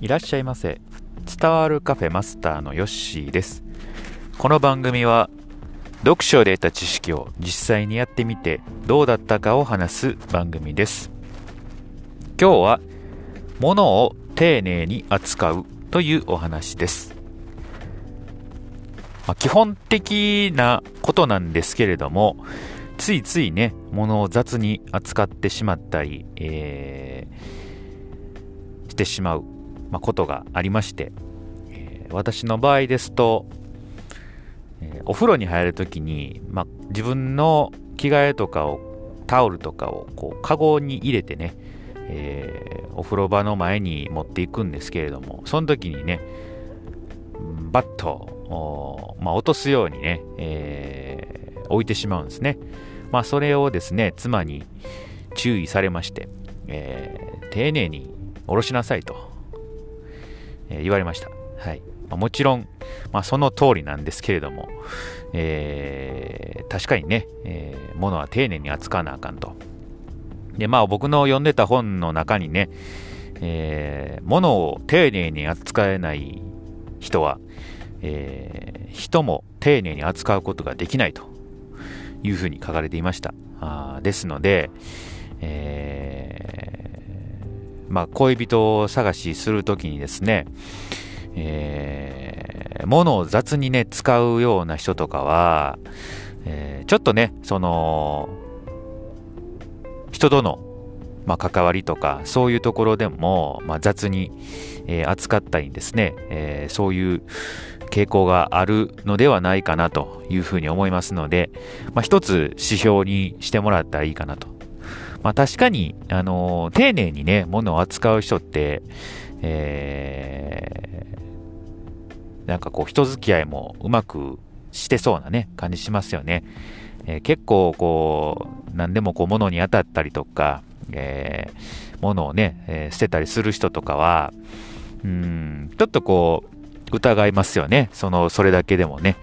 いらっしゃいませ。伝わるカフェマスターのヨッシーです。この番組は読書で得た知識を実際にやってみてどうだったかを話す番組です。今日は物を丁寧に扱うというお話です。まあ、基本的なことなんですけれどもついついね物を雑に扱ってしまったり、えー、してしまう。まあ、ことがありまして、えー、私の場合ですと、えー、お風呂に入るときに、まあ、自分の着替えとかをタオルとかをこうカゴに入れてね、えー、お風呂場の前に持っていくんですけれどもその時にねバッと、まあ、落とすようにね、えー、置いてしまうんですね。まあ、それをですね妻に注意されまして、えー、丁寧に下ろしなさいとえ言われました。はい。まあ、もちろん、まあ、その通りなんですけれども、えー、確かにね、えー、物は丁寧に扱わなあかんと。で、まあ僕の読んでた本の中にね、えー、物を丁寧に扱えない人は、えー、人も丁寧に扱うことができないというふうに書かれていました。あですので、えーまあ、恋人を探しするときにですね、えー、物を雑にね、使うような人とかは、えー、ちょっとね、その、人との、まあ、関わりとか、そういうところでも、まあ、雑に、えー、扱ったりですね、えー、そういう傾向があるのではないかなというふうに思いますので、まあ、一つ指標にしてもらったらいいかなとまあ確かに、あの、丁寧にね、物を扱う人って、えー、なんかこう人付き合いもうまくしてそうなね、感じしますよね。えー、結構こう、何でもこう物に当たったりとか、えー、物をね、えー、捨てたりする人とかは、うん、ちょっとこう、疑いますよね。その、それだけでもね、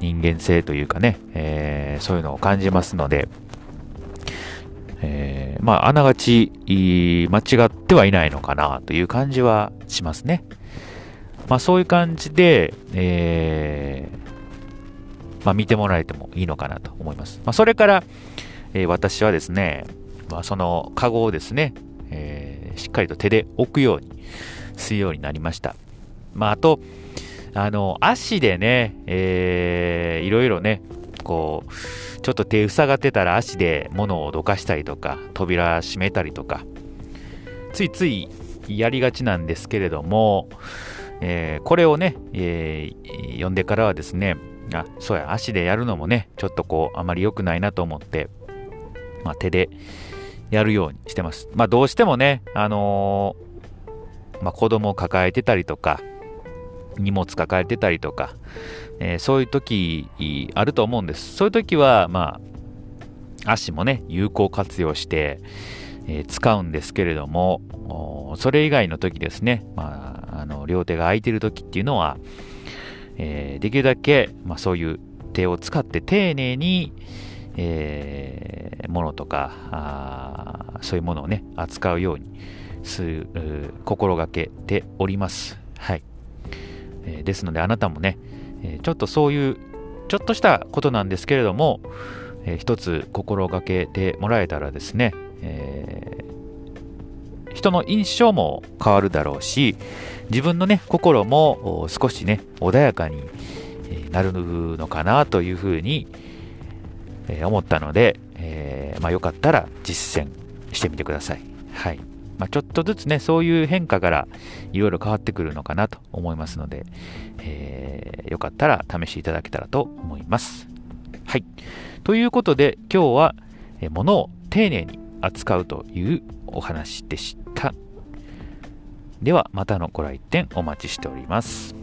人間性というかね、えー、そういうのを感じますので、まあ、あながち、間違ってはいないのかなという感じはしますね。まあ、そういう感じで、えー、まあ、見てもらえてもいいのかなと思います。まあ、それから、えー、私はですね、まあ、そのカゴをですね、えー、しっかりと手で置くようにするようになりました。まあ、あと、あの、足でね、えー、いろいろね、こう、ちょっと手塞がってたら足で物をどかしたりとか、扉閉めたりとか、ついついやりがちなんですけれども、えー、これをね、えー、読んでからはですね、あ、そうや、足でやるのもね、ちょっとこう、あまり良くないなと思って、まあ、手でやるようにしてます。まあ、どうしてもね、あのー、まあ、子供を抱えてたりとか、荷物抱えてたりとか、えー、そういう時あると思うんです。そういう時は、まあ、足もね、有効活用して、えー、使うんですけれども、それ以外の時ですね、まあ、あの両手が空いてる時っていうのは、えー、できるだけ、まあ、そういう手を使って丁寧に、えー、ものとかあそういうものをね扱うようにする心がけております。え、ですのであなたもね、えちょっとそういうちょっとしたことなんですけれども、えー、一つ心がけてもらえたらですね、えー、人の印象も変わるだろうし自分のね心も少しね穏やかになるのかなというふうに思ったので、えー、まあ、よかったら実践してみてください。はいまあ、ちょっとずつね、そういう変化からいろいろ変わってくるのかなと思いますので、えー、よかったら試していただけたらと思います。はい。ということで、今日は、え物を丁寧に扱うというお話でした。では、またのご来店お待ちしております。